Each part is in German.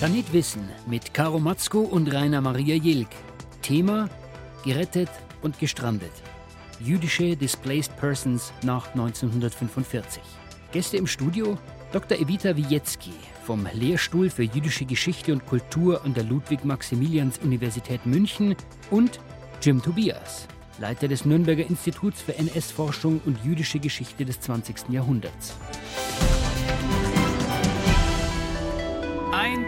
Planet Wissen mit Caro Matzko und Rainer Maria Jilk. Thema Gerettet und gestrandet. Jüdische Displaced Persons nach 1945. Gäste im Studio Dr. Evita Wiecki vom Lehrstuhl für jüdische Geschichte und Kultur an der Ludwig-Maximilians-Universität München und Jim Tobias, Leiter des Nürnberger Instituts für NS-Forschung und jüdische Geschichte des 20. Jahrhunderts.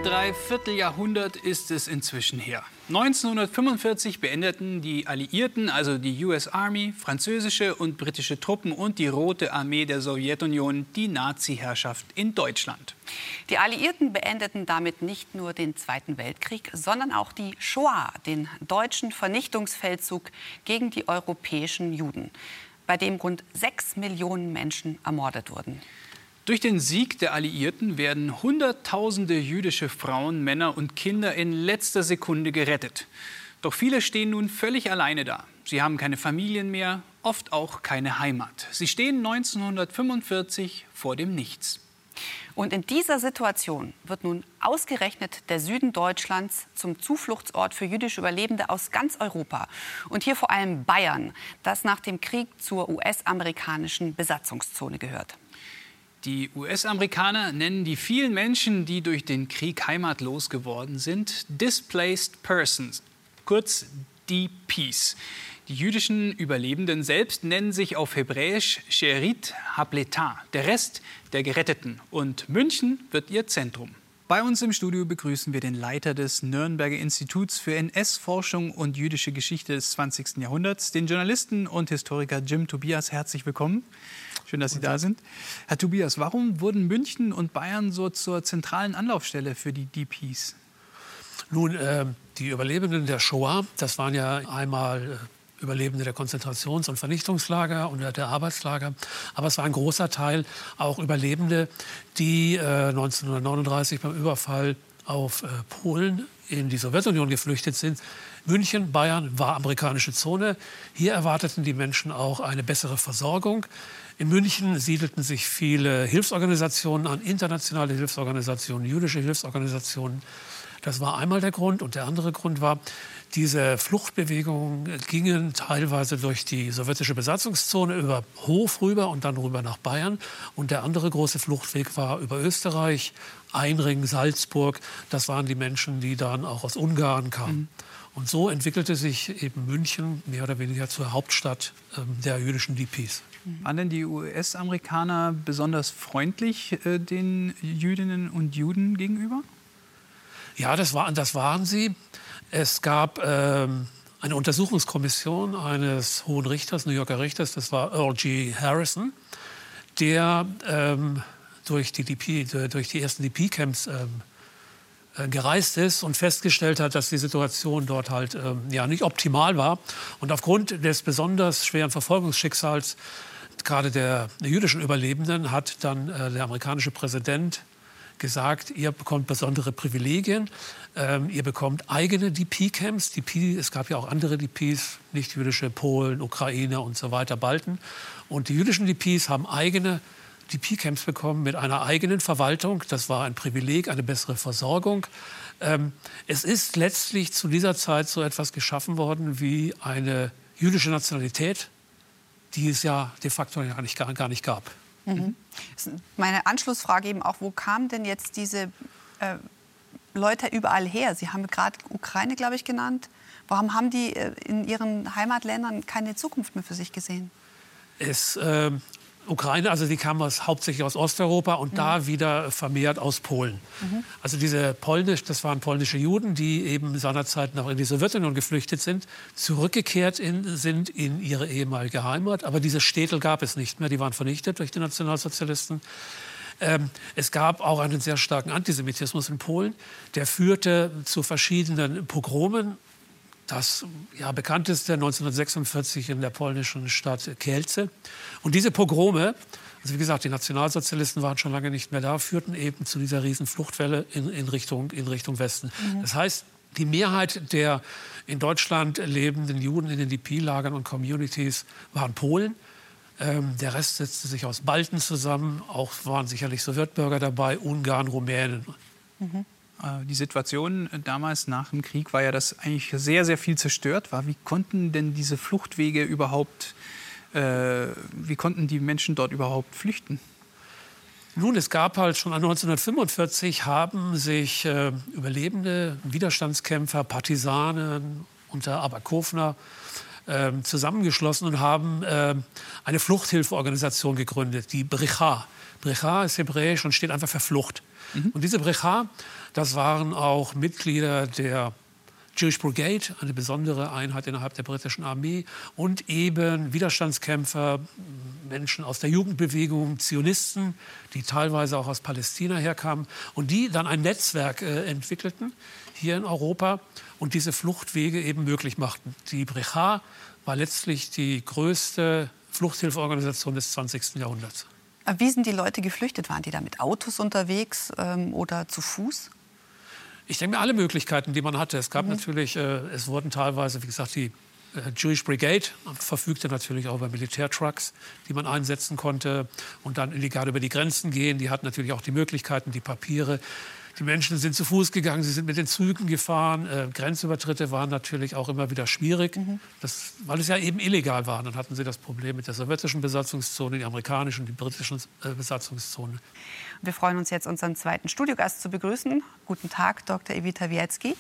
Dreivierteljahrhundert ist es inzwischen her. 1945 beendeten die Alliierten, also die US Army, französische und britische Truppen und die Rote Armee der Sowjetunion die Nazi-Herrschaft in Deutschland. Die Alliierten beendeten damit nicht nur den Zweiten Weltkrieg, sondern auch die Shoah, den deutschen Vernichtungsfeldzug gegen die europäischen Juden, bei dem rund sechs Millionen Menschen ermordet wurden. Durch den Sieg der Alliierten werden Hunderttausende jüdische Frauen, Männer und Kinder in letzter Sekunde gerettet. Doch viele stehen nun völlig alleine da. Sie haben keine Familien mehr, oft auch keine Heimat. Sie stehen 1945 vor dem Nichts. Und in dieser Situation wird nun ausgerechnet der Süden Deutschlands zum Zufluchtsort für jüdische Überlebende aus ganz Europa. Und hier vor allem Bayern, das nach dem Krieg zur US-amerikanischen Besatzungszone gehört. Die US-Amerikaner nennen die vielen Menschen, die durch den Krieg heimatlos geworden sind, Displaced Persons, kurz DPs. Die jüdischen Überlebenden selbst nennen sich auf Hebräisch Sherit Hapleta, der Rest der Geretteten. Und München wird ihr Zentrum. Bei uns im Studio begrüßen wir den Leiter des Nürnberger Instituts für NS-Forschung und jüdische Geschichte des 20. Jahrhunderts, den Journalisten und Historiker Jim Tobias. Herzlich willkommen. Schön, dass Sie da sind. Herr Tobias, warum wurden München und Bayern so zur zentralen Anlaufstelle für die DPs? Nun, äh, die Überlebenden der Shoah, das waren ja einmal äh, Überlebende der Konzentrations- und Vernichtungslager und der Arbeitslager. Aber es war ein großer Teil auch Überlebende, die äh, 1939 beim Überfall auf äh, Polen in die Sowjetunion geflüchtet sind. München, Bayern war amerikanische Zone. Hier erwarteten die Menschen auch eine bessere Versorgung. In München siedelten sich viele Hilfsorganisationen an, internationale Hilfsorganisationen, jüdische Hilfsorganisationen. Das war einmal der Grund. Und der andere Grund war, diese Fluchtbewegungen gingen teilweise durch die sowjetische Besatzungszone über Hof rüber und dann rüber nach Bayern. Und der andere große Fluchtweg war über Österreich, Einring, Salzburg. Das waren die Menschen, die dann auch aus Ungarn kamen. Mhm. Und so entwickelte sich eben München mehr oder weniger zur Hauptstadt äh, der jüdischen DPs. Waren denn die US-Amerikaner besonders freundlich äh, den Jüdinnen und Juden gegenüber? Ja, das, war, das waren sie. Es gab ähm, eine Untersuchungskommission eines hohen Richters, New Yorker Richters, das war Earl G. Harrison, der ähm, durch, die DP, durch die ersten DP-Camps ähm, äh, gereist ist und festgestellt hat, dass die Situation dort halt ähm, ja, nicht optimal war. Und aufgrund des besonders schweren Verfolgungsschicksals gerade der, jüdischen Überlebenden hat dann äh, der amerikanische Präsident gesagt, ihr bekommt besondere Privilegien, ähm, ihr bekommt eigene DP-Camps. DP, es gab ja auch andere DPs, nicht jüdische Polen, Ukraine und so weiter, Balten. Und die jüdischen DPs haben eigene DP-Camps bekommen mit einer eigenen Verwaltung. Das war ein Privileg, eine bessere Versorgung. Ähm, es ist letztlich zu dieser Zeit so etwas geschaffen worden wie eine jüdische Nationalität, die es ja de facto gar nicht, gar nicht gab. Mhm. Meine Anschlussfrage eben auch, wo kamen denn jetzt diese äh, Leute überall her? Sie haben gerade Ukraine, glaube ich, genannt. Warum haben die äh, in ihren Heimatländern keine Zukunft mehr für sich gesehen? Es äh, Ukraine, also die kamen aus, hauptsächlich aus Osteuropa und mhm. da wieder vermehrt aus Polen. Mhm. Also diese polnisch, das waren polnische Juden, die eben seinerzeit noch in die Sowjetunion geflüchtet sind, zurückgekehrt in, sind in ihre ehemalige Heimat. Aber diese Städte gab es nicht mehr, die waren vernichtet durch die Nationalsozialisten. Ähm, es gab auch einen sehr starken Antisemitismus in Polen. Der führte zu verschiedenen Pogromen das ja, bekannteste 1946 in der polnischen Stadt Kielce. Und diese Pogrome, also wie gesagt, die Nationalsozialisten waren schon lange nicht mehr da, führten eben zu dieser riesen Fluchtwelle in, in Richtung, in Richtung Westen. Mhm. Das heißt, die Mehrheit der in Deutschland lebenden Juden in den DP-Lagern und Communities waren Polen. Ähm, der Rest setzte sich aus Balten zusammen. Auch waren sicherlich Sowjetbürger dabei, Ungarn, Rumänen. Mhm. Äh, die Situation damals nach dem Krieg war ja, dass eigentlich sehr, sehr viel zerstört war. Wie konnten denn diese Fluchtwege überhaupt, äh, wie konnten die Menschen dort überhaupt flüchten? Nun, es gab halt schon 1945 haben sich äh, überlebende Widerstandskämpfer, Partisanen unter Aberkofner äh, zusammengeschlossen und haben äh, eine Fluchthilfeorganisation gegründet, die Brecha. Brecha ist hebräisch und steht einfach für Flucht. Mhm. Und diese Brecha, das waren auch Mitglieder der Jewish Brigade, eine besondere Einheit innerhalb der britischen Armee und eben Widerstandskämpfer, Menschen aus der Jugendbewegung, Zionisten, die teilweise auch aus Palästina herkamen und die dann ein Netzwerk äh, entwickelten hier in Europa und diese Fluchtwege eben möglich machten. Die Brecha war letztlich die größte Fluchthilfeorganisation des 20. Jahrhunderts. Wie sind die Leute geflüchtet? Waren die da mit Autos unterwegs ähm, oder zu Fuß? Ich denke mir alle Möglichkeiten, die man hatte. Es gab mhm. natürlich, äh, es wurden teilweise, wie gesagt, die äh, Jewish Brigade verfügte natürlich auch über Militärtrucks, die man einsetzen konnte und dann illegal über die Grenzen gehen. Die hatten natürlich auch die Möglichkeiten, die Papiere. Die Menschen sind zu Fuß gegangen, sie sind mit den Zügen gefahren. Äh, Grenzübertritte waren natürlich auch immer wieder schwierig, mhm. das, weil es ja eben illegal war. Dann hatten sie das Problem mit der sowjetischen Besatzungszone, die amerikanischen, die britischen äh, Besatzungszone. Wir freuen uns jetzt, unseren zweiten Studiogast zu begrüßen. Guten Tag, Dr. Evita Wietzki.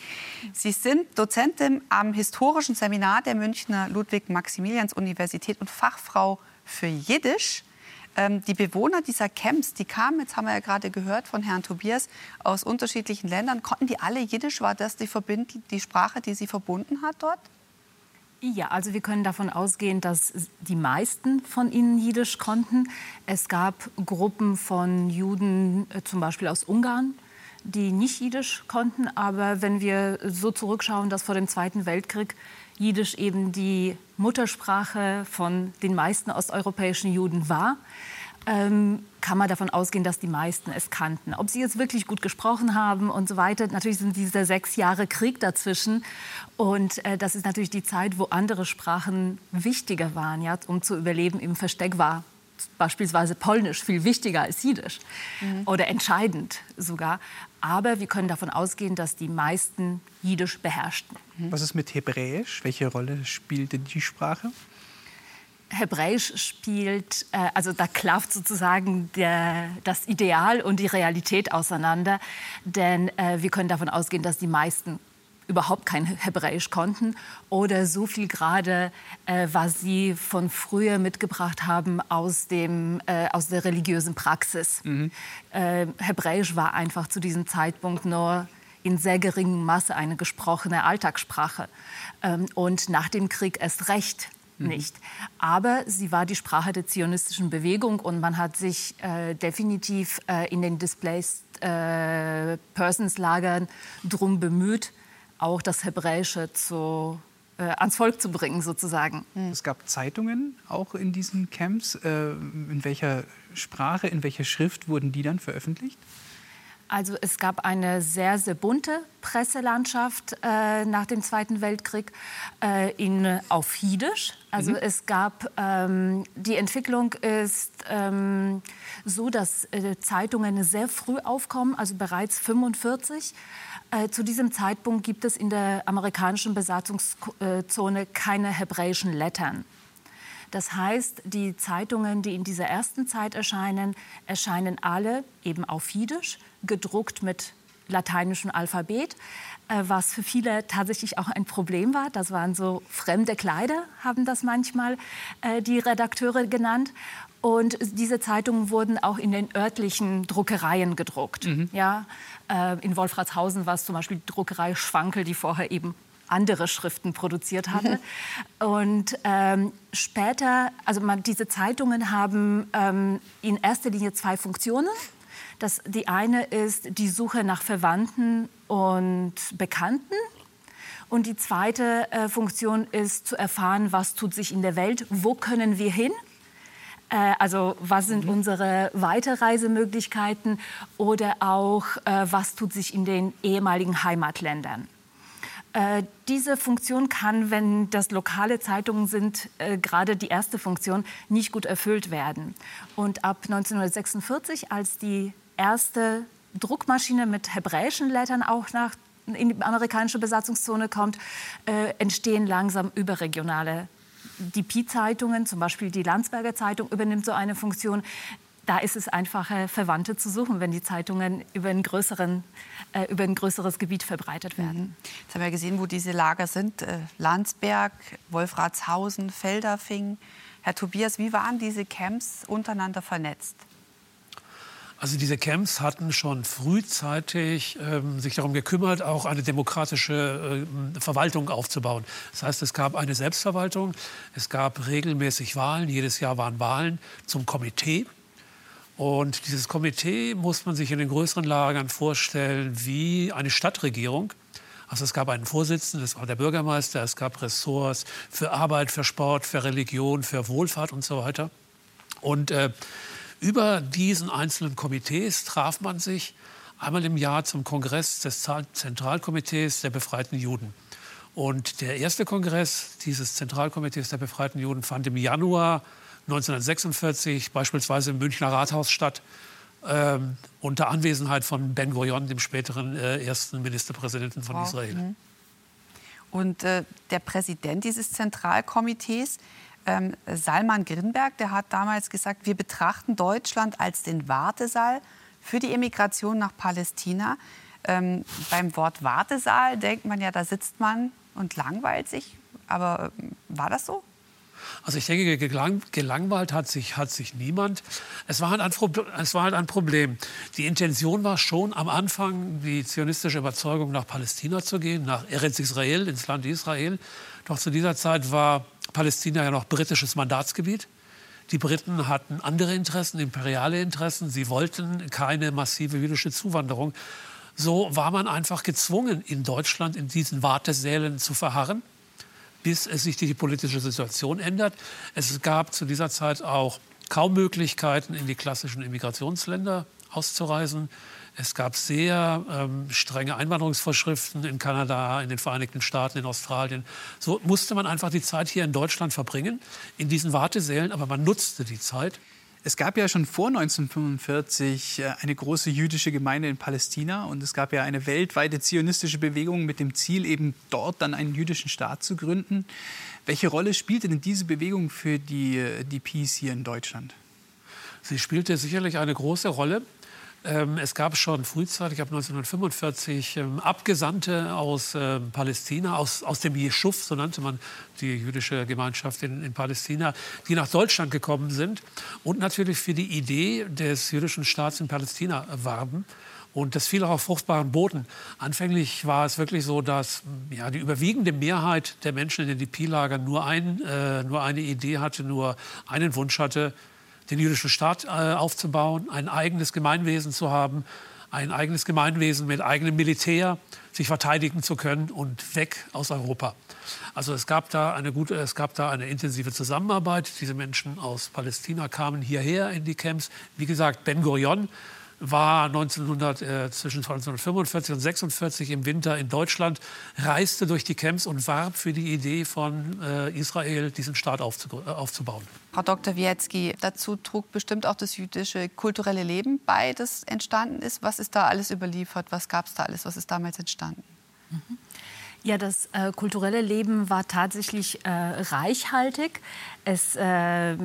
Sie sind Dozentin am historischen Seminar der Münchner Ludwig-Maximilians-Universität und Fachfrau für Jiddisch. Ähm, die Bewohner dieser Camps, die kamen, jetzt haben wir ja gerade gehört von Herrn Tobias, aus unterschiedlichen Ländern. Konnten die alle Jiddisch? War das die, Verbind die Sprache, die sie verbunden hat dort? Ja, also wir können davon ausgehen, dass die meisten von ihnen Jiddisch konnten. Es gab Gruppen von Juden, äh, zum Beispiel aus Ungarn, die nicht Jiddisch konnten. Aber wenn wir so zurückschauen, dass vor dem Zweiten Weltkrieg Jiddisch eben die Muttersprache von den meisten osteuropäischen Juden war, ähm, kann man davon ausgehen, dass die meisten es kannten. Ob sie es wirklich gut gesprochen haben und so weiter. Natürlich sind diese sechs Jahre Krieg dazwischen. Und äh, das ist natürlich die Zeit, wo andere Sprachen wichtiger waren, ja, um zu überleben im Versteck war beispielsweise Polnisch viel wichtiger als Jiddisch mhm. oder entscheidend sogar. Aber wir können davon ausgehen, dass die meisten Jiddisch beherrschten. Was ist mit Hebräisch? Welche Rolle spielte die Sprache? Hebräisch spielt, äh, also da klafft sozusagen der, das Ideal und die Realität auseinander. Denn äh, wir können davon ausgehen, dass die meisten überhaupt kein Hebräisch konnten oder so viel gerade, äh, was sie von früher mitgebracht haben aus, dem, äh, aus der religiösen Praxis. Mhm. Äh, Hebräisch war einfach zu diesem Zeitpunkt nur in sehr geringem Maße eine gesprochene Alltagssprache. Ähm, und nach dem Krieg erst recht Mhm. nicht. Aber sie war die Sprache der zionistischen Bewegung und man hat sich äh, definitiv äh, in den Displaced äh, Persons Lagern darum bemüht, auch das Hebräische zu, äh, ans Volk zu bringen, sozusagen. Mhm. Es gab Zeitungen auch in diesen Camps. Äh, in welcher Sprache, in welcher Schrift wurden die dann veröffentlicht? Also es gab eine sehr, sehr bunte Presselandschaft äh, nach dem Zweiten Weltkrieg äh, in, auf Jiddisch. Also mhm. es gab, ähm, die Entwicklung ist ähm, so, dass äh, Zeitungen sehr früh aufkommen, also bereits 1945. Äh, zu diesem Zeitpunkt gibt es in der amerikanischen Besatzungszone keine hebräischen Lettern. Das heißt, die Zeitungen, die in dieser ersten Zeit erscheinen, erscheinen alle eben auf Jiddisch, gedruckt mit lateinischem Alphabet, äh, was für viele tatsächlich auch ein Problem war. Das waren so fremde Kleider, haben das manchmal äh, die Redakteure genannt. Und diese Zeitungen wurden auch in den örtlichen Druckereien gedruckt. Mhm. Ja, äh, in Wolfratshausen war es zum Beispiel die Druckerei Schwankel, die vorher eben andere Schriften produziert hatte. Und ähm, später, also man, diese Zeitungen haben ähm, in erster Linie zwei Funktionen. Das, die eine ist die Suche nach Verwandten und Bekannten. Und die zweite äh, Funktion ist zu erfahren, was tut sich in der Welt, wo können wir hin. Äh, also was sind mhm. unsere Weiterreisemöglichkeiten oder auch äh, was tut sich in den ehemaligen Heimatländern. Äh, diese Funktion kann, wenn das lokale Zeitungen sind, äh, gerade die erste Funktion, nicht gut erfüllt werden. Und ab 1946, als die erste Druckmaschine mit hebräischen Lettern auch nach in die amerikanische Besatzungszone kommt, äh, entstehen langsam überregionale DP-Zeitungen, zum Beispiel die Landsberger Zeitung übernimmt so eine Funktion. Da ist es einfacher, Verwandte zu suchen, wenn die Zeitungen über, einen größeren, äh, über ein größeres Gebiet verbreitet werden. Mhm. Jetzt haben wir gesehen, wo diese Lager sind. Äh, Landsberg, Wolfratshausen, Felderfing. Herr Tobias, wie waren diese Camps untereinander vernetzt? Also diese Camps hatten schon frühzeitig ähm, sich darum gekümmert, auch eine demokratische äh, Verwaltung aufzubauen. Das heißt, es gab eine Selbstverwaltung, es gab regelmäßig Wahlen, jedes Jahr waren Wahlen zum Komitee. Und dieses Komitee muss man sich in den größeren Lagern vorstellen wie eine Stadtregierung. Also es gab einen Vorsitzenden, das war der Bürgermeister, es gab Ressorts für Arbeit, für Sport, für Religion, für Wohlfahrt und so weiter. Und äh, über diesen einzelnen Komitees traf man sich einmal im Jahr zum Kongress des Zentralkomitees der befreiten Juden. Und der erste Kongress dieses Zentralkomitees der befreiten Juden fand im Januar 1946 beispielsweise im Münchner Rathaus statt, äh, unter Anwesenheit von Ben Gurion, dem späteren äh, ersten Ministerpräsidenten von. Israel. Mhm. Und äh, der Präsident dieses Zentralkomitees, ähm, Salman Grinberg, der hat damals gesagt, wir betrachten Deutschland als den Wartesaal für die Emigration nach Palästina. Ähm, beim Wort Wartesaal denkt man ja, da sitzt man und langweilt sich. Aber äh, war das so? Also ich denke, gelang, gelangweilt hat sich, hat sich niemand. Es war, halt ein, es war halt ein Problem. Die Intention war schon am Anfang, die zionistische Überzeugung nach Palästina zu gehen, nach Eretz Israel, ins Land Israel. Doch zu dieser Zeit war Palästina ja noch britisches Mandatsgebiet. Die Briten hatten andere Interessen, imperiale Interessen. Sie wollten keine massive jüdische Zuwanderung. So war man einfach gezwungen, in Deutschland in diesen Wartesälen zu verharren, bis es sich die politische Situation ändert. Es gab zu dieser Zeit auch kaum Möglichkeiten, in die klassischen Immigrationsländer auszureisen. Es gab sehr ähm, strenge Einwanderungsvorschriften in Kanada, in den Vereinigten Staaten, in Australien. So musste man einfach die Zeit hier in Deutschland verbringen, in diesen Wartesälen, aber man nutzte die Zeit. Es gab ja schon vor 1945 äh, eine große jüdische Gemeinde in Palästina und es gab ja eine weltweite zionistische Bewegung mit dem Ziel, eben dort dann einen jüdischen Staat zu gründen. Welche Rolle spielte denn diese Bewegung für die, äh, die Peace hier in Deutschland? Sie spielte sicherlich eine große Rolle. Ähm, es gab schon frühzeitig, ab 1945, ähm, Abgesandte aus ähm, Palästina, aus, aus dem Jeschuf, so nannte man die jüdische Gemeinschaft in, in, Palästina, die nach Deutschland gekommen sind und natürlich für die Idee des jüdischen Staats in Palästina warben. Und das fiel auch auf fruchtbaren Boden. Anfänglich war es wirklich so, dass ja, die überwiegende Mehrheit der Menschen in den DP-Lagern nur, ein, äh, nur eine Idee hatte, nur einen Wunsch hatte, den jüdischen Staat äh, aufzubauen, ein eigenes Gemeinwesen zu haben, ein eigenes Gemeinwesen mit eigenem Militär, sich verteidigen zu können und weg aus Europa. Also es gab da eine gute, es gab da eine intensive Zusammenarbeit. Diese Menschen aus Palästina kamen hierher in die Camps. Wie gesagt, Ben Gurion war 1900, äh, zwischen 1945 und 1946 im Winter in Deutschland, reiste durch die Camps und warb für die Idee von äh, Israel, diesen Staat aufzu äh, aufzubauen. Frau Dr. Wietzki, dazu trug bestimmt auch das jüdische kulturelle Leben bei, das entstanden ist. Was ist da alles überliefert? Was gab es da alles? Was ist damals entstanden? Mhm. Ja, das äh, kulturelle Leben war tatsächlich äh, reichhaltig. Es äh,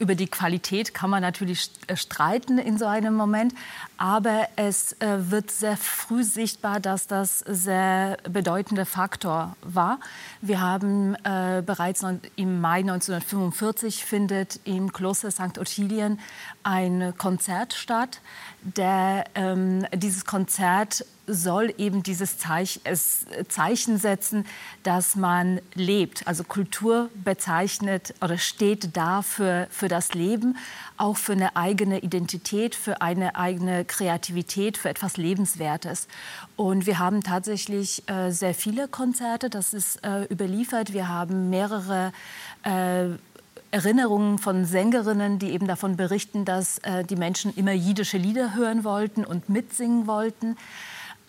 über die Qualität kann man natürlich äh, streiten in so einem Moment, aber es äh, wird sehr früh sichtbar, dass das sehr bedeutender Faktor war. Wir haben äh, bereits im Mai 1945 findet im Kloster St. Ottilien ein Konzert statt. Der, ähm, dieses Konzert soll eben dieses Zeich, es, Zeichen setzen, dass man lebt. Also Kultur bezeichnet oder steht da für, für das Leben, auch für eine eigene Identität, für eine eigene Kreativität, für etwas Lebenswertes. Und wir haben tatsächlich äh, sehr viele Konzerte, das ist äh, überliefert. Wir haben mehrere äh, Erinnerungen von Sängerinnen, die eben davon berichten, dass äh, die Menschen immer jiddische Lieder hören wollten und mitsingen wollten.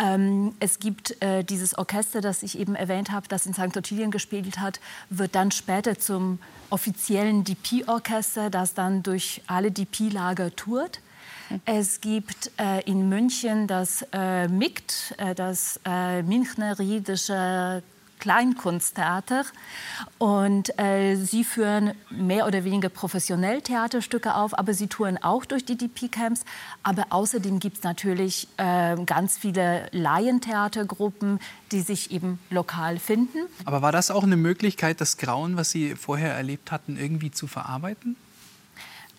Ähm, es gibt äh, dieses Orchester, das ich eben erwähnt habe, das in St. Ottilien gespielt hat, wird dann später zum offiziellen DP-Orchester, das dann durch alle DP-Lager tourt. Es gibt äh, in München das äh, MIGT, äh, das äh, Münchner Riedische Kleinkunsttheater. Und äh, sie führen mehr oder weniger professionell Theaterstücke auf, aber sie touren auch durch die DP-Camps. Aber außerdem gibt es natürlich äh, ganz viele Laientheatergruppen, die sich eben lokal finden. Aber war das auch eine Möglichkeit, das Grauen, was Sie vorher erlebt hatten, irgendwie zu verarbeiten?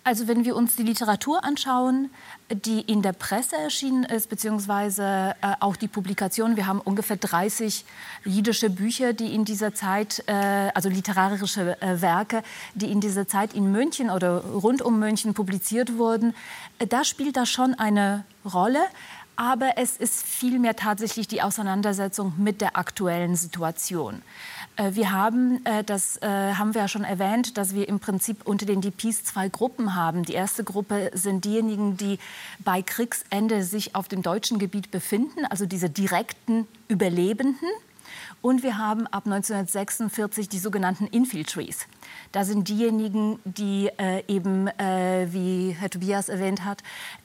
Also wenn wir uns die Literatur anschauen, die in der Presse erschienen ist, beziehungsweise äh, auch die Publikation, wir haben ungefähr 30 jiddische Bücher, die in dieser Zeit, äh, also literarische äh, Werke, die in dieser Zeit in München oder rund um München publiziert wurden, äh, da spielt das schon eine Rolle. Aber es ist vielmehr tatsächlich die Auseinandersetzung mit der aktuellen Situation. Äh, wir haben, äh, das äh, haben wir ja schon erwähnt, dass wir im Prinzip unter den DPs zwei Gruppen haben. Die erste Gruppe sind diejenigen, die bei Kriegsende sich auf dem deutschen Gebiet befinden, also diese direkten Überlebenden. Und wir haben ab 1946 die sogenannten Infiltrees. Da sind diejenigen, die äh, eben, äh, wie Herr Tobias erwähnt hat,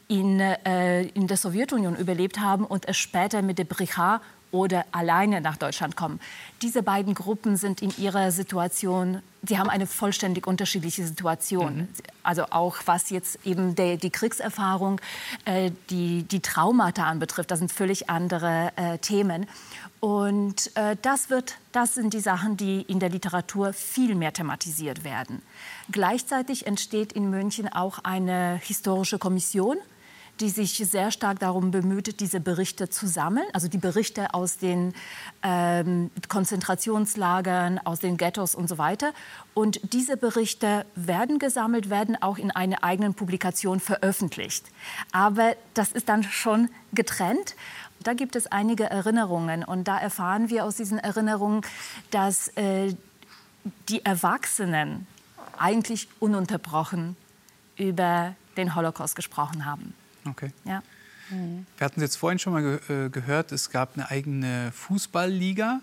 in, äh, in der Sowjetunion überlebt haben und es später mit der Brigade oder alleine nach Deutschland kommen. Diese beiden Gruppen sind in ihrer Situation, sie haben eine vollständig unterschiedliche Situation. Mhm. Also auch was jetzt eben der, die Kriegserfahrung, äh, die, die Traumata anbetrifft, das sind völlig andere äh, Themen. Und äh, das, wird, das sind die Sachen, die in der Literatur viel mehr thematisiert werden. Gleichzeitig entsteht in München auch eine historische Kommission, die sich sehr stark darum bemüht, diese Berichte zu sammeln, also die Berichte aus den ähm, Konzentrationslagern, aus den Ghettos und so weiter. Und diese Berichte werden gesammelt, werden auch in einer eigenen Publikation veröffentlicht. Aber das ist dann schon getrennt. Da gibt es einige Erinnerungen und da erfahren wir aus diesen Erinnerungen, dass äh, die Erwachsenen eigentlich ununterbrochen über den Holocaust gesprochen haben. Okay. Ja. Wir hatten es jetzt vorhin schon mal ge äh, gehört, es gab eine eigene Fußballliga.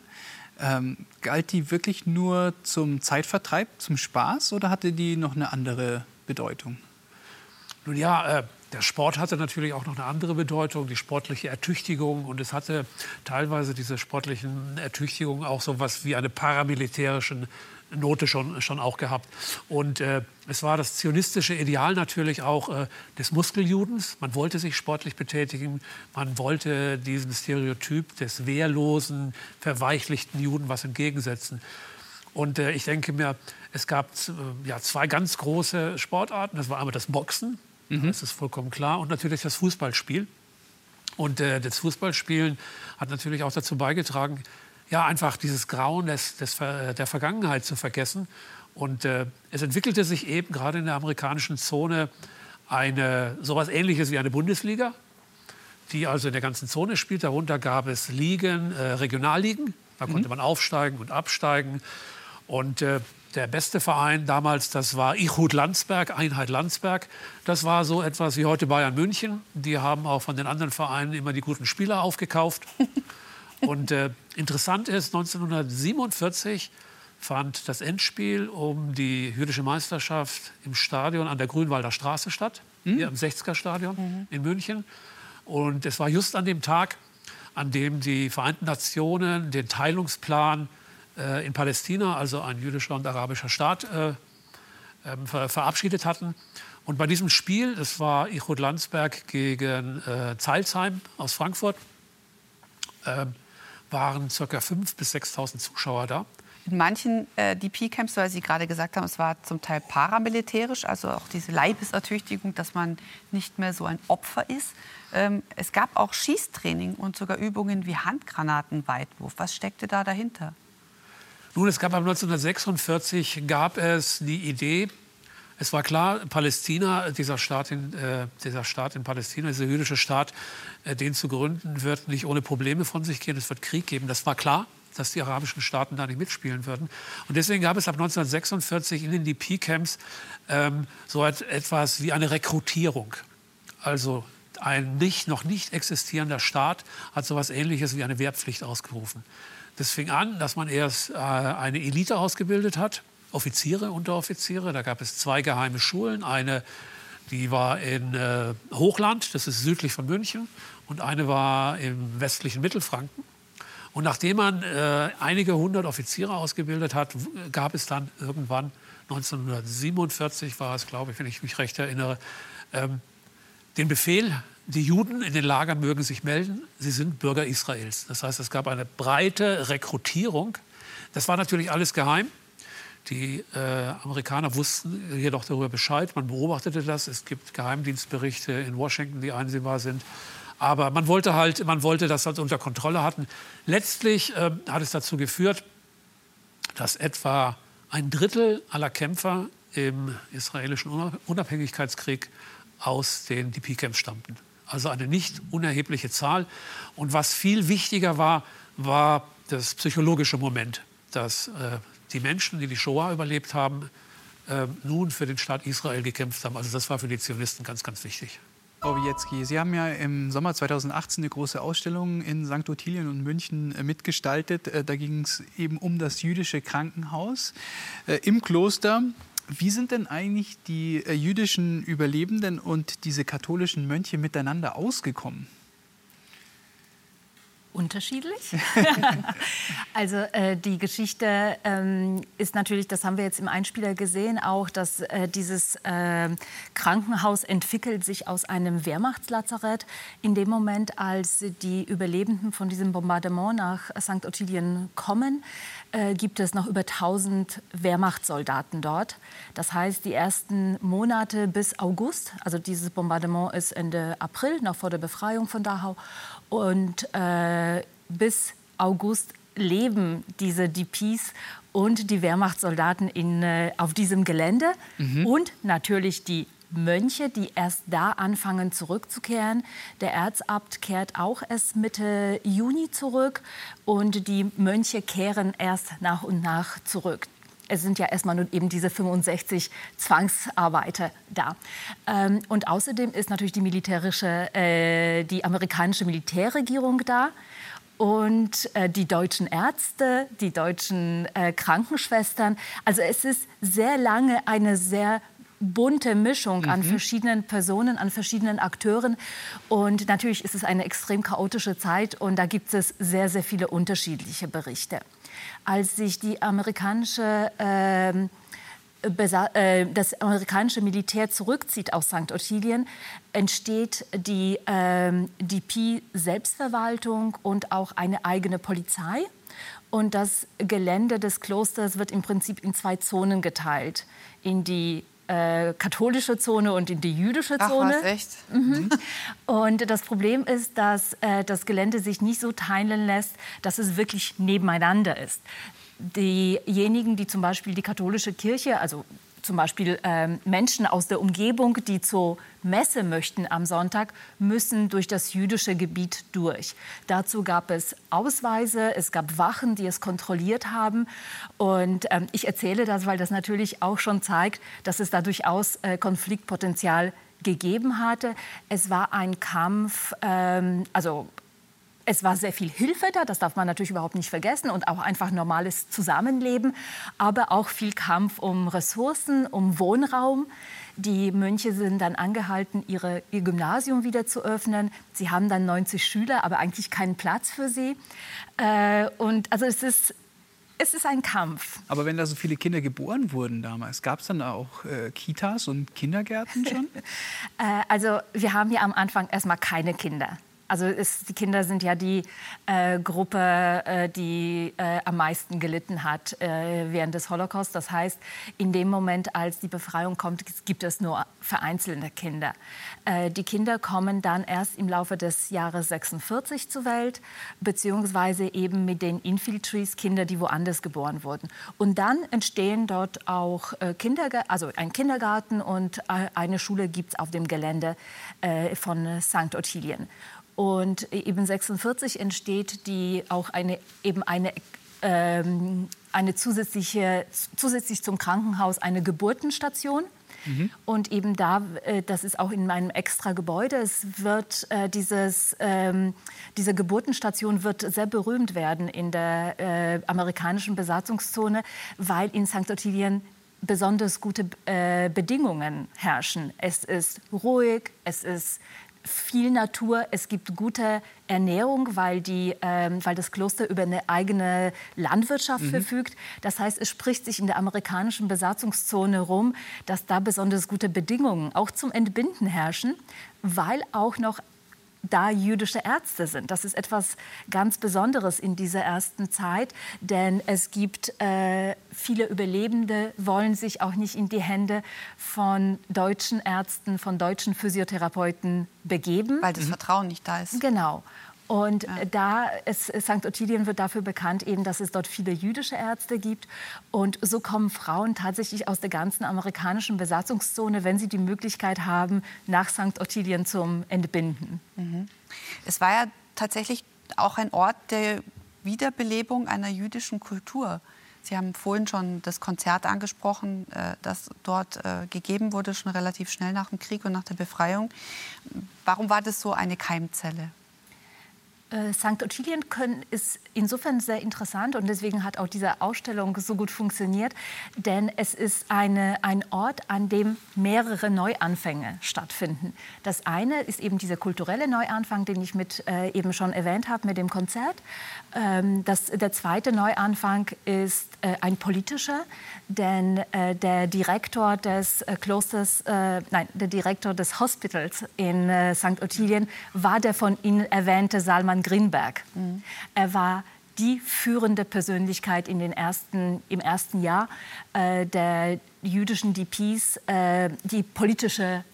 Ähm, galt die wirklich nur zum Zeitvertreib, zum Spaß oder hatte die noch eine andere Bedeutung? Nun ja, äh, der Sport hatte natürlich auch noch eine andere Bedeutung, die sportliche Ertüchtigung. Und es hatte teilweise diese sportlichen Ertüchtigungen auch so etwas wie eine paramilitärische Note schon, schon auch gehabt. Und äh, es war das zionistische Ideal natürlich auch äh, des Muskeljudens. Man wollte sich sportlich betätigen. Man wollte diesem Stereotyp des wehrlosen, verweichlichten Juden was entgegensetzen. Und äh, ich denke mir, es gab äh, ja, zwei ganz große Sportarten. Das war einmal das Boxen, mhm. das ist vollkommen klar, und natürlich das Fußballspiel. Und äh, das Fußballspielen hat natürlich auch dazu beigetragen, ja, einfach dieses Grauen des, des, der Vergangenheit zu vergessen. Und äh, es entwickelte sich eben gerade in der amerikanischen Zone eine sowas Ähnliches wie eine Bundesliga, die also in der ganzen Zone spielt. Darunter gab es Ligen, äh, Regionalligen. Da konnte mhm. man aufsteigen und absteigen. Und äh, der beste Verein damals, das war Ichhut Landsberg, Einheit Landsberg. Das war so etwas wie heute Bayern München. Die haben auch von den anderen Vereinen immer die guten Spieler aufgekauft. Und äh, interessant ist, 1947 fand das Endspiel um die jüdische Meisterschaft im Stadion an der Grünwalder Straße statt, mhm. hier im 60er Stadion mhm. in München. Und es war just an dem Tag, an dem die Vereinten Nationen den Teilungsplan in Palästina, also ein jüdischer und arabischer Staat, äh, äh, ver verabschiedet hatten. Und bei diesem Spiel, das war Ichud Landsberg gegen äh, Zeilsheim aus Frankfurt, ähm, waren ca. 5.000 bis 6.000 Zuschauer da. In manchen äh, DP-Camps, weil Sie gerade gesagt haben, es war zum Teil paramilitärisch, also auch diese Leibesertüchtigung, dass man nicht mehr so ein Opfer ist. Ähm, es gab auch Schießtraining und sogar Übungen wie Handgranatenweitwurf. Was steckte da dahinter? Nun, es gab 1946 gab es die Idee, es war klar, Palästina, dieser Staat in, äh, dieser Staat in Palästina, dieser jüdische Staat, äh, den zu gründen, wird nicht ohne Probleme von sich gehen. Es wird Krieg geben. Das war klar, dass die arabischen Staaten da nicht mitspielen würden. Und deswegen gab es ab 1946 in den DP-Camps ähm, so etwas wie eine Rekrutierung. Also ein nicht, noch nicht existierender Staat hat so etwas Ähnliches wie eine Wehrpflicht ausgerufen. Das fing an, dass man erst äh, eine Elite ausgebildet hat, Offiziere, Unteroffiziere. Da gab es zwei geheime Schulen. Eine, Die war in äh, Hochland, das ist südlich von München, und eine war im westlichen Mittelfranken. Und nachdem man äh, einige hundert Offiziere ausgebildet hat, gab es dann irgendwann 1947 war es, glaube ich, wenn ich mich recht erinnere, ähm, den Befehl, die Juden in den Lagern mögen sich melden, sie sind Bürger Israels. Das heißt, es gab eine breite Rekrutierung. Das war natürlich alles geheim. Die äh, Amerikaner wussten jedoch darüber Bescheid. Man beobachtete das. Es gibt Geheimdienstberichte in Washington, die einsehbar sind. Aber man wollte halt, man wollte das halt unter Kontrolle hatten. Letztlich äh, hat es dazu geführt, dass etwa ein Drittel aller Kämpfer im israelischen Unabhängigkeitskrieg aus den DP-Camps stammten. Also eine nicht unerhebliche Zahl. Und was viel wichtiger war, war das psychologische Moment, dass äh, die Menschen, die die Shoah überlebt haben, äh, nun für den Staat Israel gekämpft haben. Also das war für die Zionisten ganz, ganz wichtig. Frau Wietzki, Sie haben ja im Sommer 2018 eine große Ausstellung in St. Ottilien und München äh, mitgestaltet. Äh, da ging es eben um das jüdische Krankenhaus äh, im Kloster. Wie sind denn eigentlich die jüdischen Überlebenden und diese katholischen Mönche miteinander ausgekommen? Unterschiedlich. also äh, die Geschichte ähm, ist natürlich, das haben wir jetzt im Einspieler gesehen, auch, dass äh, dieses äh, Krankenhaus entwickelt sich aus einem Wehrmachtslazarett. In dem Moment, als die Überlebenden von diesem Bombardement nach St. Ottilien kommen, äh, gibt es noch über 1000 Wehrmachtssoldaten dort. Das heißt, die ersten Monate bis August, also dieses Bombardement ist Ende April, noch vor der Befreiung von Dachau, und äh, bis August leben diese DPs und die Wehrmachtssoldaten in, äh, auf diesem Gelände mhm. und natürlich die Mönche, die erst da anfangen zurückzukehren. Der Erzabt kehrt auch erst Mitte Juni zurück und die Mönche kehren erst nach und nach zurück es sind ja erstmal nur eben diese 65 Zwangsarbeiter da. Ähm, und außerdem ist natürlich die militärische, äh, die amerikanische Militärregierung da und äh, die deutschen Ärzte, die deutschen äh, Krankenschwestern. Also es ist sehr lange eine sehr bunte Mischung mhm. an verschiedenen Personen, an verschiedenen Akteuren. Und natürlich ist es eine extrem chaotische Zeit und da gibt es sehr, sehr viele unterschiedliche Berichte als sich die amerikanische ähm, äh, das amerikanische Militär zurückzieht aus St. Ottilien, entsteht die ähm, DP-Selbstverwaltung und auch eine eigene Polizei. Und das Gelände des Klosters wird im Prinzip in zwei Zonen geteilt. In die äh, katholische Zone und in die jüdische Zone. Ach, was, echt? Mhm. Und das Problem ist, dass äh, das Gelände sich nicht so teilen lässt, dass es wirklich nebeneinander ist. Diejenigen, die zum Beispiel die katholische Kirche, also zum Beispiel ähm, Menschen aus der Umgebung, die zur Messe möchten am Sonntag, müssen durch das jüdische Gebiet durch. Dazu gab es Ausweise, es gab Wachen, die es kontrolliert haben. Und ähm, ich erzähle das, weil das natürlich auch schon zeigt, dass es da durchaus äh, Konfliktpotenzial gegeben hatte. Es war ein Kampf, ähm, also es war sehr viel Hilfe da, das darf man natürlich überhaupt nicht vergessen, und auch einfach normales Zusammenleben, aber auch viel Kampf um Ressourcen, um Wohnraum. Die Mönche sind dann angehalten, ihre, ihr Gymnasium wieder zu öffnen. Sie haben dann 90 Schüler, aber eigentlich keinen Platz für sie. Äh, und also es ist, es ist ein Kampf. Aber wenn da so viele Kinder geboren wurden damals, gab es dann auch äh, Kitas und Kindergärten schon? äh, also wir haben ja am Anfang erstmal keine Kinder. Also ist, die Kinder sind ja die äh, Gruppe, äh, die äh, am meisten gelitten hat äh, während des Holocaust. Das heißt, in dem Moment, als die Befreiung kommt, gibt es nur vereinzelte Kinder. Äh, die Kinder kommen dann erst im Laufe des Jahres 46 zur Welt, beziehungsweise eben mit den Infiltries, Kinder, die woanders geboren wurden. Und dann entstehen dort auch äh, Kindergarten, also ein Kindergarten und eine Schule gibt es auf dem Gelände von St. Ottilien. Und eben 46 entsteht die auch eine, eben eine, ähm, eine zusätzliche, zusätzlich zum Krankenhaus eine Geburtenstation. Mhm. Und eben da, äh, das ist auch in meinem extra Gebäude, es wird äh, dieses, ähm, diese Geburtenstation wird sehr berühmt werden in der äh, amerikanischen Besatzungszone, weil in St. Ottilien besonders gute äh, Bedingungen herrschen. Es ist ruhig, es ist viel Natur, es gibt gute Ernährung, weil, die, ähm, weil das Kloster über eine eigene Landwirtschaft mhm. verfügt. Das heißt, es spricht sich in der amerikanischen Besatzungszone rum, dass da besonders gute Bedingungen auch zum Entbinden herrschen, weil auch noch da jüdische Ärzte sind. Das ist etwas ganz Besonderes in dieser ersten Zeit, denn es gibt äh, viele Überlebende, wollen sich auch nicht in die Hände von deutschen Ärzten, von deutschen Physiotherapeuten begeben. Weil das mhm. Vertrauen nicht da ist. Genau. Und ja. da ist St. Ottilien wird dafür bekannt, eben, dass es dort viele jüdische Ärzte gibt. Und so kommen Frauen tatsächlich aus der ganzen amerikanischen Besatzungszone, wenn sie die Möglichkeit haben, nach St. Ottilien zum Entbinden. Mhm. Es war ja tatsächlich auch ein Ort der Wiederbelebung einer jüdischen Kultur. Sie haben vorhin schon das Konzert angesprochen, äh, das dort äh, gegeben wurde, schon relativ schnell nach dem Krieg und nach der Befreiung. Warum war das so eine Keimzelle? Äh, St. Ottilien ist insofern sehr interessant und deswegen hat auch diese Ausstellung so gut funktioniert, denn es ist eine, ein Ort, an dem mehrere Neuanfänge stattfinden. Das eine ist eben dieser kulturelle Neuanfang, den ich mit äh, eben schon erwähnt habe mit dem Konzert. Ähm, das, der zweite Neuanfang ist äh, ein politischer, denn äh, der Direktor des äh, Klosters, äh, nein, der Direktor des Hospitals in St. Ottilien war der von Ihnen erwähnte Salman Grinberg. Mhm. Er war die führende Persönlichkeit in den ersten, im ersten Jahr äh, der jüdischen DPs, äh, die politische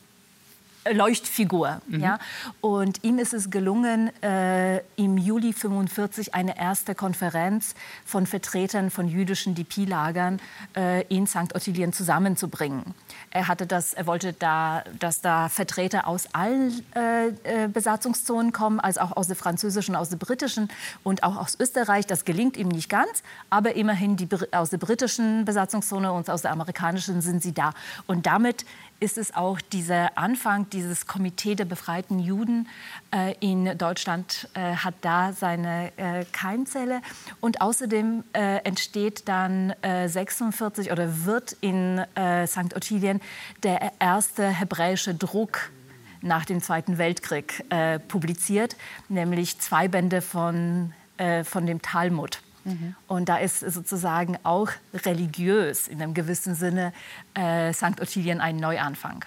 Leuchtfigur. Mhm. Ja? Und ihm ist es gelungen, äh, im Juli 45 eine erste Konferenz von Vertretern von jüdischen DP-Lagern äh, in St. Ottilien zusammenzubringen. Er, hatte das, er wollte, da, dass da Vertreter aus allen äh, äh, Besatzungszonen kommen, also auch aus der französischen, aus der britischen und auch aus Österreich. Das gelingt ihm nicht ganz, aber immerhin die, aus der britischen Besatzungszone und aus der amerikanischen sind sie da. Und damit ist es auch dieser Anfang, dieses Komitee der befreiten Juden äh, in Deutschland äh, hat da seine äh, Keimzelle. Und außerdem äh, entsteht dann 46 äh, oder wird in äh, St. Ottilien der erste hebräische Druck nach dem Zweiten Weltkrieg publiziert, nämlich zwei Bände von, von dem Talmud. Mhm. Und da ist sozusagen auch religiös in einem gewissen Sinne äh, St. Ottilien ein Neuanfang.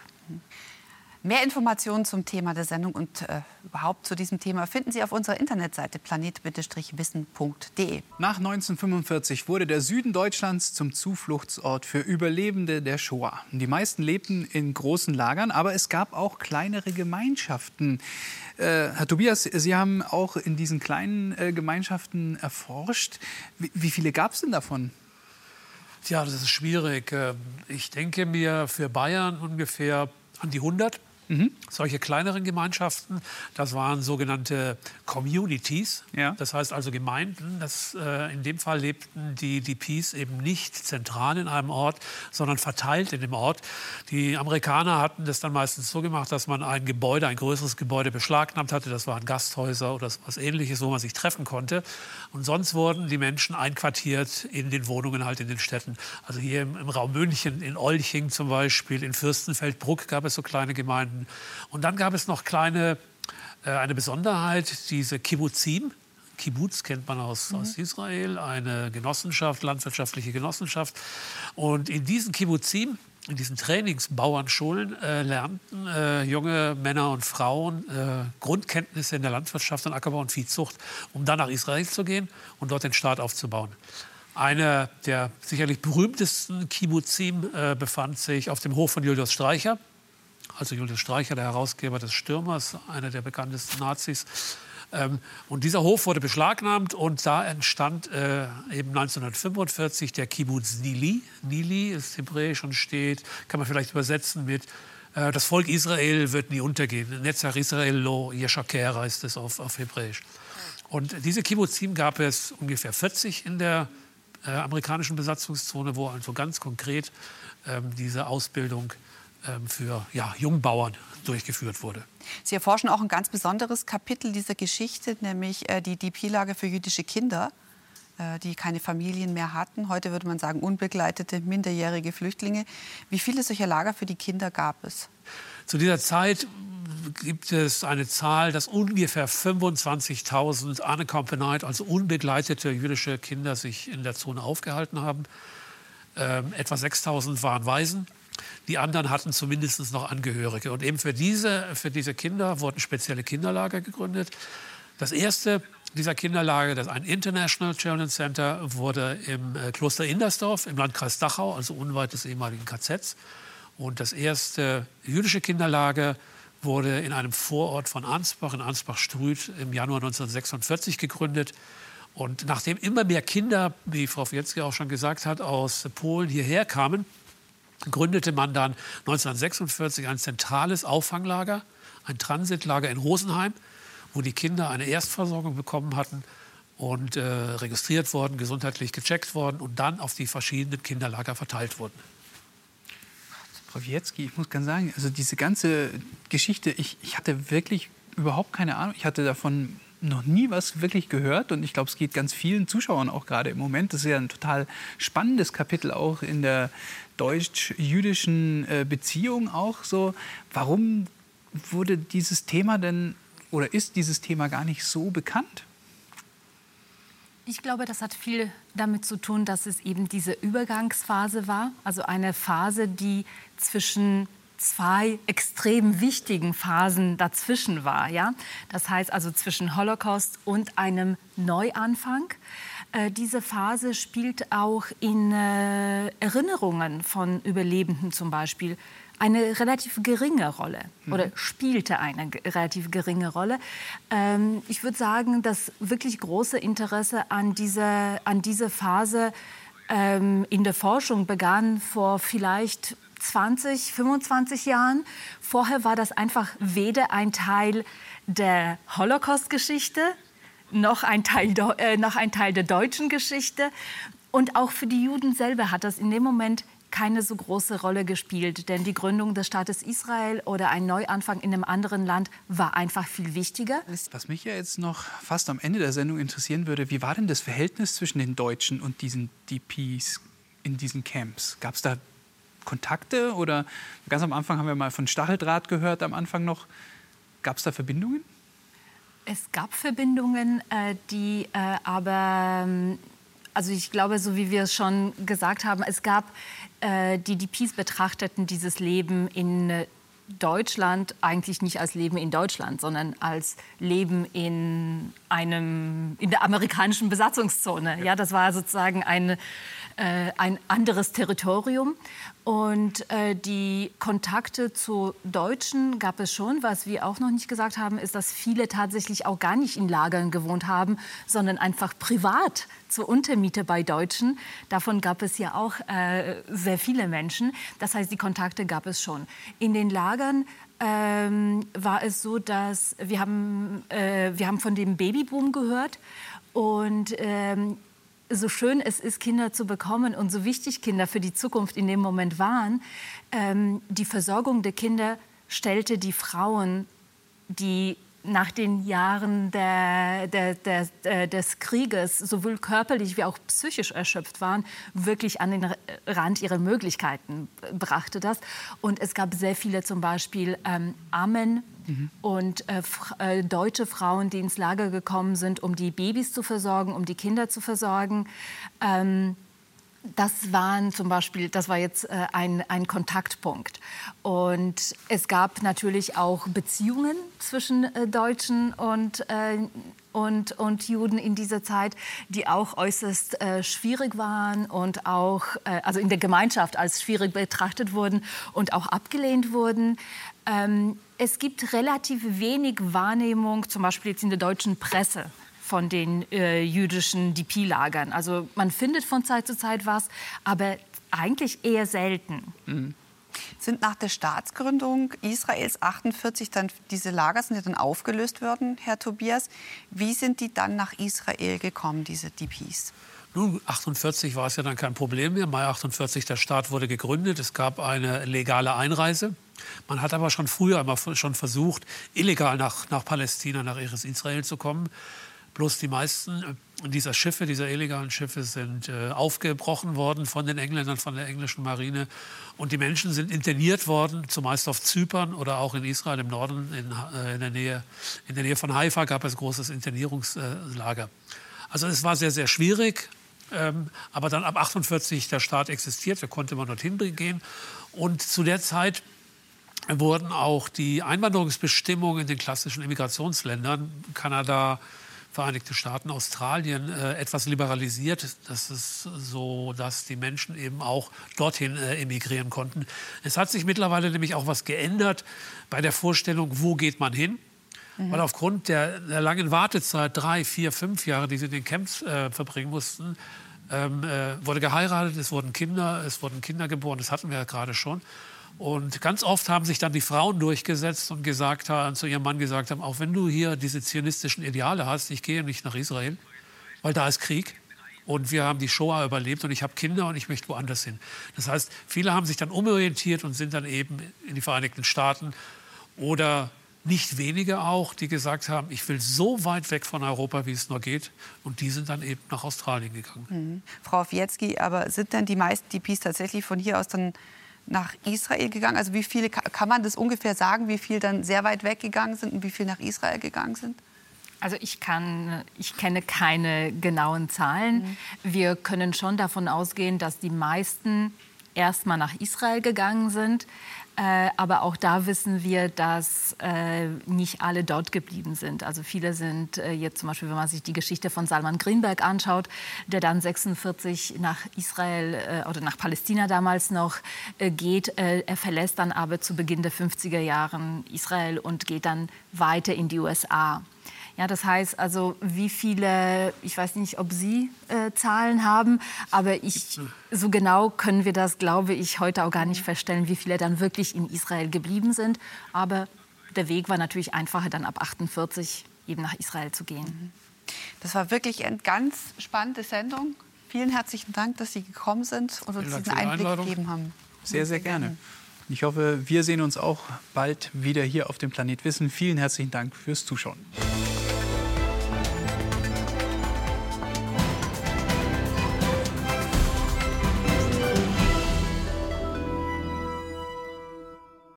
Mehr Informationen zum Thema der Sendung und äh, überhaupt zu diesem Thema finden Sie auf unserer Internetseite planet-wissen.de. Nach 1945 wurde der Süden Deutschlands zum Zufluchtsort für Überlebende der Shoah. Die meisten lebten in großen Lagern, aber es gab auch kleinere Gemeinschaften. Äh, Herr Tobias, Sie haben auch in diesen kleinen äh, Gemeinschaften erforscht. Wie, wie viele gab es denn davon? Tja, das ist schwierig. Ähm, ich denke mir für Bayern ungefähr an die 100. Mhm. Solche kleineren Gemeinschaften, das waren sogenannte Communities, ja. das heißt also Gemeinden. Das, äh, in dem Fall lebten die DPs eben nicht zentral in einem Ort, sondern verteilt in dem Ort. Die Amerikaner hatten das dann meistens so gemacht, dass man ein Gebäude, ein größeres Gebäude beschlagnahmt hatte. Das waren Gasthäuser oder was ähnliches, wo man sich treffen konnte. Und sonst wurden die Menschen einquartiert in den Wohnungen halt in den Städten. Also hier im, im Raum München, in Olching zum Beispiel, in Fürstenfeldbruck gab es so kleine Gemeinden. Und dann gab es noch kleine, äh, eine Besonderheit, diese Kibbuzim. Kibbutz kennt man aus, mhm. aus Israel, eine Genossenschaft, landwirtschaftliche Genossenschaft. Und in diesen Kibbuzim, in diesen Trainingsbauernschulen äh, lernten äh, junge Männer und Frauen äh, Grundkenntnisse in der Landwirtschaft und Ackerbau und Viehzucht, um dann nach Israel zu gehen und dort den Staat aufzubauen. Einer der sicherlich berühmtesten Kibbuzim äh, befand sich auf dem Hof von Julius Streicher also Julius Streicher, der Herausgeber des Stürmers, einer der bekanntesten Nazis. Ähm, und dieser Hof wurde beschlagnahmt und da entstand äh, eben 1945 der Kibbutz Nili. Nili ist hebräisch und steht, kann man vielleicht übersetzen mit äh, das Volk Israel wird nie untergehen. Netzach Israel lo Yeshaker heißt es auf, auf Hebräisch. Und diese Kibbutzim gab es ungefähr 40 in der äh, amerikanischen Besatzungszone, wo also ganz konkret ähm, diese Ausbildung für ja, Jungbauern durchgeführt wurde. Sie erforschen auch ein ganz besonderes Kapitel dieser Geschichte, nämlich äh, die DP-Lager für jüdische Kinder. äh, die keine Familien mehr hatten. Heute würde man sagen unbegleitete, minderjährige Flüchtlinge. Wie viele solcher Lager für die Kinder gab es? Zu dieser Zeit gibt es eine Zahl, dass ungefähr 25.000 unaccompanied, also unbegleitete jüdische Kinder sich in der Zone aufgehalten haben. Ähm, etwa 6.000 waren Waisen. Die anderen hatten zumindest noch Angehörige. Und eben für diese, für diese Kinder wurden spezielle Kinderlager gegründet. Das erste dieser Kinderlager, das ein International Children's Center, wurde im äh, Kloster Indersdorf im Landkreis Dachau, also unweit des ehemaligen KZs. Und das erste jüdische Kinderlager wurde in einem Vorort von Ansbach, in Ansbach-Strüth, im Januar 1946 gegründet. Und nachdem immer mehr Kinder, wie Frau Wietzki auch schon gesagt hat, aus Polen hierher kamen, gründete man dann 1946 ein zentrales Auffanglager, ein Transitlager in Rosenheim, wo die Kinder eine Erstversorgung bekommen hatten und äh, registriert worden, gesundheitlich gecheckt worden und dann auf die verschiedenen Kinderlager verteilt wurden. Frau Wietzki, ich muss ganz sagen, also diese ganze Geschichte, ich, ich hatte wirklich überhaupt keine Ahnung. Ich hatte davon noch nie was wirklich gehört und ich glaube, es geht ganz vielen Zuschauern auch gerade im Moment. Das ist ja ein total spannendes Kapitel auch in der deutsch-jüdischen äh, Beziehung auch so. Warum wurde dieses Thema denn oder ist dieses Thema gar nicht so bekannt? Ich glaube, das hat viel damit zu tun, dass es eben diese Übergangsphase war, also eine Phase, die zwischen zwei extrem wichtigen Phasen dazwischen war. Ja? Das heißt also zwischen Holocaust und einem Neuanfang. Äh, diese Phase spielt auch in äh, Erinnerungen von Überlebenden zum Beispiel eine relativ geringe Rolle oder mhm. spielte eine relativ geringe Rolle. Ähm, ich würde sagen, das wirklich große Interesse an dieser an diese Phase ähm, in der Forschung begann vor vielleicht 20, 25 Jahren. Vorher war das einfach weder ein Teil der Holocaust-Geschichte noch ein, Teil, äh, noch ein Teil der deutschen Geschichte. Und auch für die Juden selber hat das in dem Moment keine so große Rolle gespielt, denn die Gründung des Staates Israel oder ein Neuanfang in einem anderen Land war einfach viel wichtiger. Was mich ja jetzt noch fast am Ende der Sendung interessieren würde, wie war denn das Verhältnis zwischen den Deutschen und diesen DPs in diesen Camps? Gab es da Kontakte oder ganz am Anfang haben wir mal von Stacheldraht gehört, am Anfang noch. Gab es da Verbindungen? Es gab Verbindungen, äh, die äh, aber, ähm, also ich glaube, so wie wir es schon gesagt haben, es gab, äh, die DPs betrachteten dieses Leben in Deutschland eigentlich nicht als Leben in Deutschland, sondern als Leben in einem in der amerikanischen Besatzungszone. Ja, das war sozusagen ein, äh, ein anderes Territorium. Und äh, die Kontakte zu Deutschen gab es schon. Was wir auch noch nicht gesagt haben, ist, dass viele tatsächlich auch gar nicht in Lagern gewohnt haben, sondern einfach privat zur Untermiete bei Deutschen. Davon gab es ja auch äh, sehr viele Menschen. Das heißt, die Kontakte gab es schon. In den Lagern ähm, war es so, dass wir haben, äh, wir haben von dem Babyboom gehört und ähm, so schön es ist, Kinder zu bekommen und so wichtig Kinder für die Zukunft in dem Moment waren, ähm, die Versorgung der Kinder stellte die Frauen, die nach den Jahren der, der, der, des Krieges sowohl körperlich wie auch psychisch erschöpft waren, wirklich an den Rand ihrer Möglichkeiten brachte das. Und es gab sehr viele zum Beispiel ähm, Ammen mhm. und äh, äh, deutsche Frauen, die ins Lager gekommen sind, um die Babys zu versorgen, um die Kinder zu versorgen. Ähm, das waren zum Beispiel, das war jetzt äh, ein, ein Kontaktpunkt. Und es gab natürlich auch Beziehungen zwischen äh, Deutschen und, äh, und, und Juden in dieser Zeit, die auch äußerst äh, schwierig waren und auch, äh, also in der Gemeinschaft als schwierig betrachtet wurden und auch abgelehnt wurden. Ähm, es gibt relativ wenig Wahrnehmung, zum Beispiel jetzt in der deutschen Presse, von den äh, jüdischen DP-Lagern. Also man findet von Zeit zu Zeit was, aber eigentlich eher selten. Mhm. Sind nach der Staatsgründung Israels 48 dann diese Lager sind ja dann aufgelöst worden, Herr Tobias. Wie sind die dann nach Israel gekommen, diese DPs? Nun, 48 war es ja dann kein Problem mehr. Mai 48, der Staat wurde gegründet. Es gab eine legale Einreise. Man hat aber schon früher einmal schon versucht, illegal nach, nach Palästina, nach Israel zu kommen. Bloß die meisten dieser Schiffe, dieser illegalen Schiffe sind äh, aufgebrochen worden von den Engländern, von der englischen Marine. Und die Menschen sind interniert worden, zumeist auf Zypern oder auch in Israel im Norden, in, äh, in der, Nähe, in der Nähe von Haifa gab es großes Internierungslager. Also es war sehr, sehr schwierig. Ähm, aber dann ab 48 der Staat existiert, da konnte man dorthin gehen. Und zu der Zeit wurden auch die Einwanderungsbestimmungen in den klassischen Immigrationsländern, Kanada, Vereinigte Staaten, Australien äh, etwas liberalisiert. Das ist so, dass die Menschen eben auch dorthin äh, emigrieren konnten. Es hat sich mittlerweile nämlich auch was geändert bei der Vorstellung, wo geht man hin? Mhm. Weil aufgrund der, der, langen Wartezeit, drei, vier, fünf Jahre, die sie in den Camps äh, verbringen mussten, ähm, äh, wurde geheiratet, es wurden Kinder, es wurden Kinder geboren, das hatten wir ja gerade schon. Und ganz oft haben sich dann die Frauen durchgesetzt und gesagt haben, zu ihrem Mann gesagt haben, auch wenn du hier diese zionistischen Ideale hast, ich gehe nicht nach Israel, weil da ist Krieg. Und wir haben die Shoah überlebt und ich habe Kinder und ich möchte woanders hin. Das heißt, viele haben sich dann umorientiert und sind dann eben in die Vereinigten Staaten oder nicht wenige auch, die gesagt haben, ich will so weit weg von Europa, wie es nur geht. Und die sind dann eben nach Australien gegangen. Mhm. Frau Wietzki, aber sind denn die meisten DPs tatsächlich von hier aus dann nach Israel gegangen? Also wie viele, kann man das ungefähr sagen, wie viele dann sehr weit weggegangen sind und wie viele nach Israel gegangen sind? Also ich kann, ich kenne keine genauen Zahlen. Mhm. Wir können schon davon ausgehen, dass die meisten erstmal nach Israel gegangen sind. Äh, aber auch da wissen wir, dass äh, nicht alle dort geblieben sind. Also viele sind äh, jetzt zum Beispiel, wenn man sich die Geschichte von Salman Greenberg anschaut, der dann 46 nach Israel äh, oder nach Palästina damals noch äh, geht. Äh, er verlässt dann aber zu Beginn der 50er Jahren Israel und geht dann weiter in die USA. Ja, das heißt also, wie viele, ich weiß nicht, ob Sie äh, Zahlen haben, aber ich, so genau können wir das, glaube ich, heute auch gar nicht feststellen, wie viele dann wirklich in Israel geblieben sind. Aber der Weg war natürlich einfacher, dann ab 48 eben nach Israel zu gehen. Das war wirklich eine ganz spannende Sendung. Vielen herzlichen Dank, dass Sie gekommen sind und uns diesen Einblick gegeben haben. Sehr, sehr gerne. Ich hoffe, wir sehen uns auch bald wieder hier auf dem Planet Wissen. Vielen herzlichen Dank fürs Zuschauen.